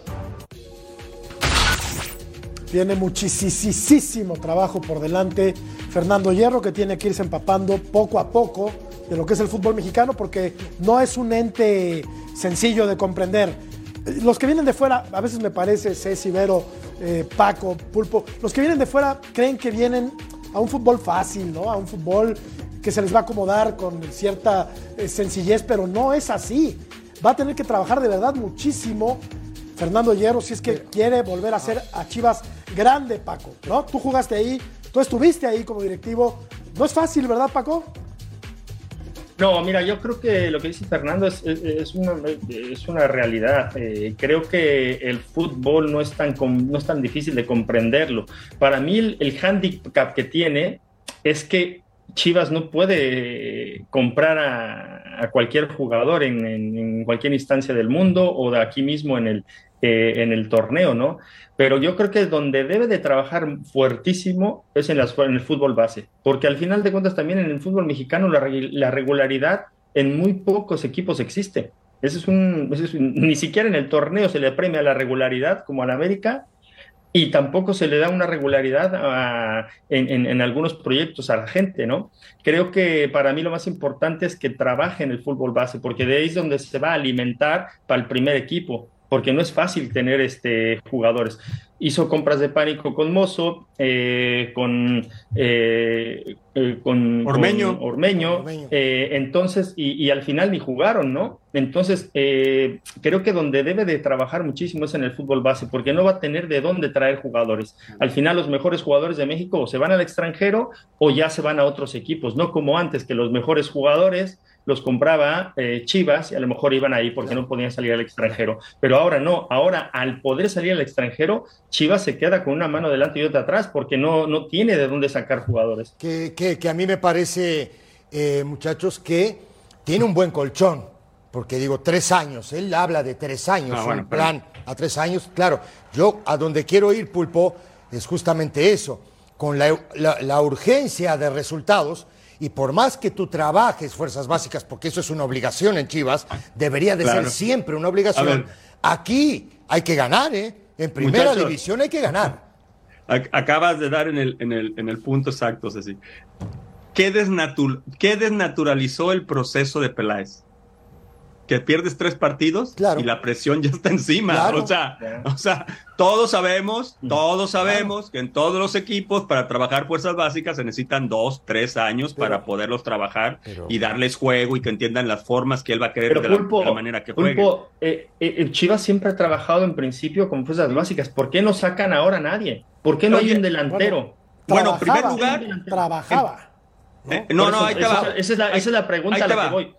Tiene muchísimo trabajo por delante Fernando Hierro que tiene que irse empapando poco a poco de lo que es el fútbol mexicano porque no es un ente sencillo de comprender. Los que vienen de fuera, a veces me parece, Ceci, Vero, eh, Paco, Pulpo, los que vienen de fuera creen que vienen a un fútbol fácil, ¿no? A un fútbol que se les va a acomodar con cierta eh, sencillez, pero no es así. Va a tener que trabajar de verdad muchísimo Fernando Hierro si es que quiere volver a ser a Chivas grande, Paco, ¿no? Tú jugaste ahí, tú estuviste ahí como directivo. No es fácil, ¿verdad, Paco?
No, mira, yo creo que lo que dice Fernando es, una, realidad. Eh, creo que el fútbol no es, tan, no es tan difícil de comprenderlo. Para mí el, handicap que tiene es que Chivas no puede comprar a, cualquier jugador en, cualquier instancia del mundo o de aquí mismo en el, eh, en el torneo, ¿no? Pero yo creo que donde debe de trabajar fuertísimo es en, en el fútbol base, porque al final de cuentas también en el fútbol mexicano la, la regularidad en muy pocos equipos existe. Eso es, un, ni siquiera en el torneo se le premia la regularidad como al América y tampoco se le da una regularidad en, algunos proyectos a la gente, ¿no? Creo que para mí lo más importante es que trabaje en el fútbol base, porque de ahí es donde se va a alimentar para el primer equipo, porque no es fácil tener este, jugadores hizo compras de pánico con Mozo, eh, con, eh, eh, con,
Ormeño,
Ormeño, entonces, y, al final ni jugaron, ¿no? Entonces, creo que donde debe de trabajar muchísimo es en el fútbol base, porque no va a tener de dónde traer jugadores. Al final, los mejores jugadores de México o se van al extranjero o ya se van a otros equipos, no como antes, que los mejores jugadores los compraba eh, Chivas y a lo mejor iban ahí porque no podían salir al extranjero. Pero ahora no, ahora al poder salir al extranjero, Chivas se queda con una mano delante y otra atrás porque no, no tiene de dónde sacar jugadores.
Que, que, a mí me parece, eh, muchachos, que tiene un buen colchón. Porque digo, tres años, él habla de tres años, ah, un plan a tres años. Claro, yo a donde quiero ir, Pulpo, es justamente eso. Con la, la urgencia de resultados, y por más que tú trabajes fuerzas básicas, porque eso es una obligación en Chivas, debería de ser siempre una obligación. Aquí hay que ganar, ¿eh? En primera división hay que ganar.
Acabas de dar en el, en el, en el punto exacto, Ceci. ¿Qué, ¿Qué desnaturalizó el proceso de Peláez? Que pierdes tres partidos y la presión ya está encima. O, sea, o sea, todos sabemos, todos sabemos que en todos los equipos para trabajar fuerzas básicas se necesitan dos, tres años para poderlos trabajar y darles juego y que entiendan las formas que él va a querer de, la, manera que juegue.
Eh, eh, Chivas siempre ha trabajado en principio con fuerzas básicas. ¿Por qué no sacan ahora a nadie? ¿Por qué no hay un delantero?
Bueno, en primer lugar... Trabajaba.
¿no? no, ahí te va. Esa es la, esa es la pregunta a la que voy.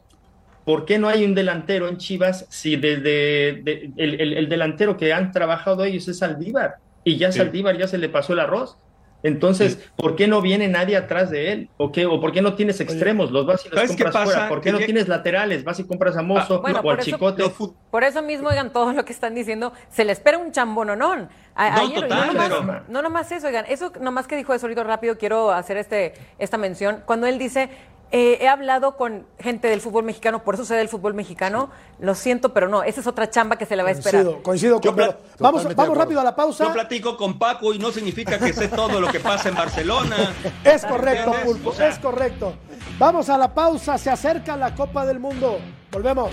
¿Por qué no hay un delantero en Chivas si desde el, delantero que han trabajado ellos es Saldívar? Y ya Saldívar ya se le pasó el arroz. Entonces, ¿por qué no viene nadie atrás de él? ¿O, qué? ¿O por qué no tienes extremos? Los vas y los compras fuera. ¿Por qué no tienes laterales? Vas y compras a Mozo ah, o al Chicote.
por eso mismo, oigan, todo lo que están diciendo, se le espera un chambononón.
no, total,
no, nomás, no nomás eso, oigan, eso nomás que dijo eso ahorita rápido, quiero hacer este, esta mención. Cuando él dice, eh, he hablado con gente del fútbol mexicano, por eso sé del fútbol mexicano. Lo siento, pero no, esa es otra chamba que se le va a esperar.
Coincido, con Vamos, vamos rápido a la pausa.
Yo platico con Paco y no significa que sé todo lo que pasa en Barcelona. *laughs*
Es correcto, Pulpo, es correcto. Vamos a la pausa, se acerca la Copa del Mundo. Volvemos.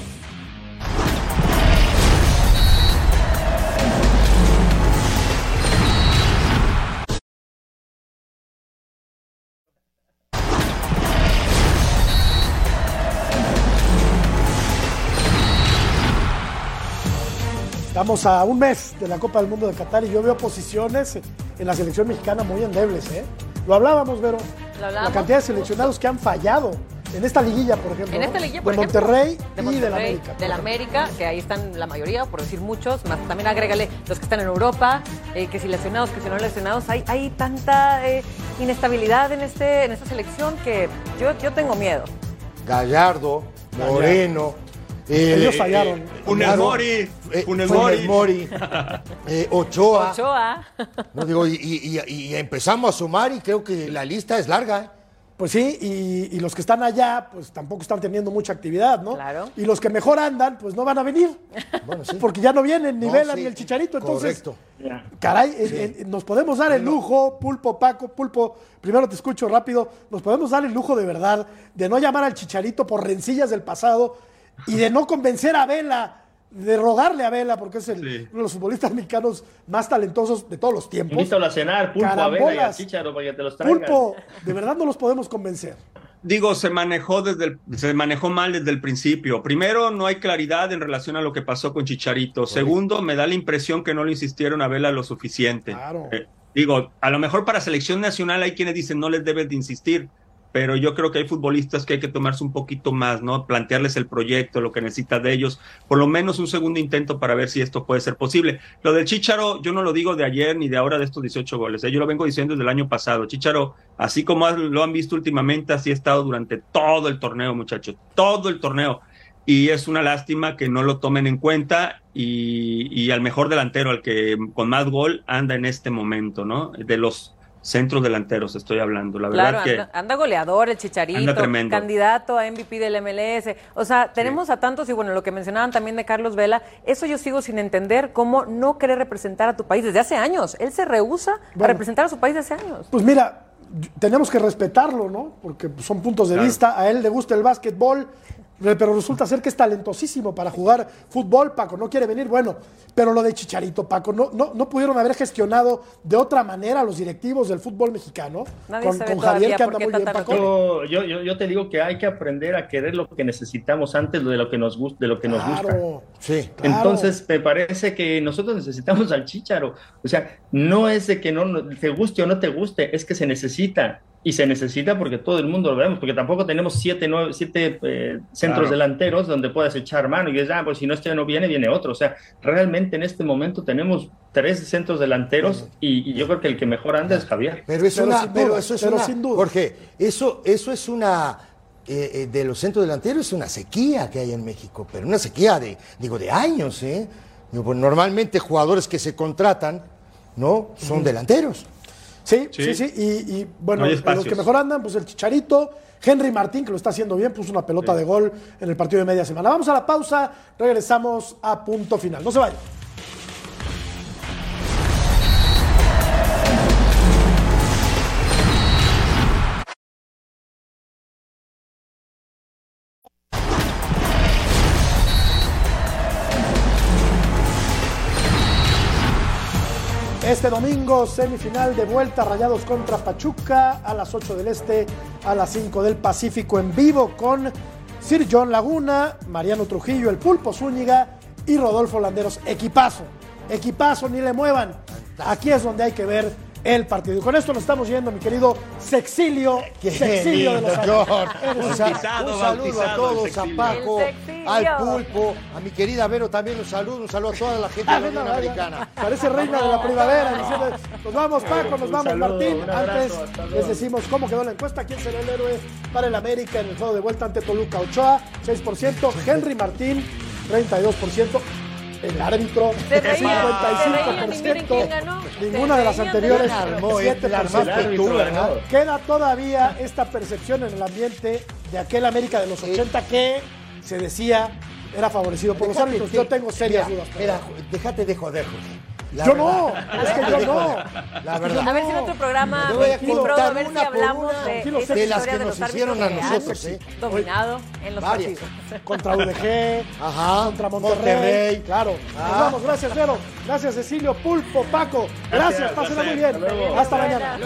Estamos a un mes de la Copa del Mundo de Qatar y yo veo posiciones en la selección mexicana muy endebles. ¿eh? Lo hablábamos, Vero. La cantidad de seleccionados que han fallado en esta liguilla, por ejemplo.
En esta liguilla, por
de, Monterrey de Monterrey y de la América.
De la América, que ahí están la mayoría, por decir muchos, más también agrégale los que están en Europa, eh, que si lesionados, que si no lesionados. Hay, hay tanta eh, inestabilidad en, este, en esta selección que yo, yo tengo miedo.
Gallardo, Moreno.
Ellos eh, fallaron.
Funes Mori. Funes
Mori. *laughs* Ochoa.
Ochoa.
No, digo, y, empezamos a sumar y creo que la lista es larga. ¿eh?
Pues sí, y, los que están allá, pues tampoco están teniendo mucha actividad, ¿no?
Claro.
Y los que mejor andan, pues no van a venir. *laughs* Bueno, sí. Porque ya no vienen ni Vela ni el Chicharito. Entonces,
Correcto.
caray, eh, eh, nos podemos dar el lujo, Pulpo, Paco, Pulpo, primero te escucho rápido, nos podemos dar el lujo de verdad de no llamar al Chicharito por rencillas del pasado y de no convencer a Vela, de rogarle a Vela, porque es el, uno de los futbolistas mexicanos más talentosos de todos los tiempos.
Invítalo a cenar, Pulpo, a Vela y a Chicharo para que te los traigan.
Pulpo, de verdad no los podemos convencer.
Digo, se manejó desde se manejó mal desde el principio. Primero, no hay claridad en relación a lo que pasó con Chicharito. Segundo, me da la impresión que no le insistieron a Vela lo suficiente.
Claro.
Eh, digo, a lo mejor para selección nacional hay quienes dicen no les deben de insistir pero yo creo que hay futbolistas que hay que tomarse un poquito más, ¿no? Plantearles el proyecto, lo que necesita de ellos, por lo menos un segundo intento para ver si esto puede ser posible. Lo del Chicharo, yo no lo digo de ayer ni de ahora de estos 18 goles, ¿eh? yo lo vengo diciendo desde el año pasado. Chicharo, así como lo han visto últimamente, así ha estado durante todo el torneo, muchachos, todo el torneo y es una lástima que no lo tomen en cuenta y, y, al mejor delantero, al que con más gol anda en este momento, ¿no? De los centros delanteros estoy hablando, la verdad que
anda, goleador el Chicharito, candidato a MVP del MLS, o sea, tenemos a tantos y bueno, lo que mencionaban también de Carlos Vela, eso yo sigo sin entender cómo no quiere representar a tu país desde hace años, él se rehúsa a representar a su país desde hace años.
Pues mira, tenemos que respetarlo, ¿no? Porque son puntos de vista, a él le gusta el básquetbol, pero resulta ser que es talentosísimo para jugar fútbol, Paco, no quiere venir, bueno, pero lo de Chicharito, Paco, no, no, no pudieron haber gestionado de otra manera los directivos del fútbol mexicano
con, Javier que anda muy bien,
Paco. Yo, yo, yo, te digo que hay que aprender a querer lo que necesitamos antes de lo que nos, gusta, de lo que nos gusta.
Sí,
Entonces, me parece que nosotros necesitamos al Chicharo. O sea, no es de que no te guste o no te guste, es que se necesita y se necesita porque todo el mundo lo vemos, porque tampoco tenemos siete, nueve, siete eh, centros delanteros donde puedas echar mano y dices, ah, pues si no este no viene, viene otro. O sea, realmente en este momento tenemos tres centros delanteros y, yo creo que el que mejor anda es Javier.
Pero, es una, pero eso es una, sin duda. Jorge, eso, eso es una, eh, eh, de los centros delanteros es una sequía que hay en México, pero una sequía de, digo, de años, ¿eh? Pues, normalmente jugadores que se contratan, ¿no? Son delanteros.
Sí, sí, sí. Y, bueno, los que mejor andan, pues el Chicharito, Henry Martín, que lo está haciendo bien, puso una pelota de gol en el partido de media semana. Vamos a la pausa, regresamos a punto final. No se vayan. Este domingo, semifinal de vuelta, Rayados contra Pachuca, a las 8 del Este, a las 5 del Pacífico, en vivo con Sir John Laguna, Mariano Trujillo, el Pulpo Zúñiga y Rodolfo Landeros. Equipazo, equipazo, ni le muevan. Aquí es donde hay que ver el partido. Y con esto nos estamos yendo, mi querido Sexilio. Sexilio de los
un, saludo a todos, a Paco, al Pulpo, a mi querida Vero también un saludo, un saludo a toda la gente de la Unión Americana.
Parece reina de la primavera. nos vamos Paco, nos vamos Martín. Antes les decimos cómo quedó la encuesta, quién será el héroe para el América en el juego de vuelta ante Toluca. Ochoa, 6%, Henry Martín, 32% el árbitro, 55%. Ninguna de las anteriores, 7%. Queda todavía esta percepción en el ambiente de aquel América de los 80 que se decía era favorecido por los árbitros. Yo tengo serias dudas.
Mira, déjate de joder,
yo no, *laughs* es que yo no.
La verdad. A ver si en otro programa,
voy a, a ver si hablamos de, de, las que nos hicieron a nosotros. ¿eh?
Dominado en los partidos.
Contra UDG, Ajá, contra Monterrey. Claro. Ah. Nos vamos, gracias, Vero. Gracias, Cecilio, Pulpo, Paco. Gracias, pásenla muy bien. Hasta mañana.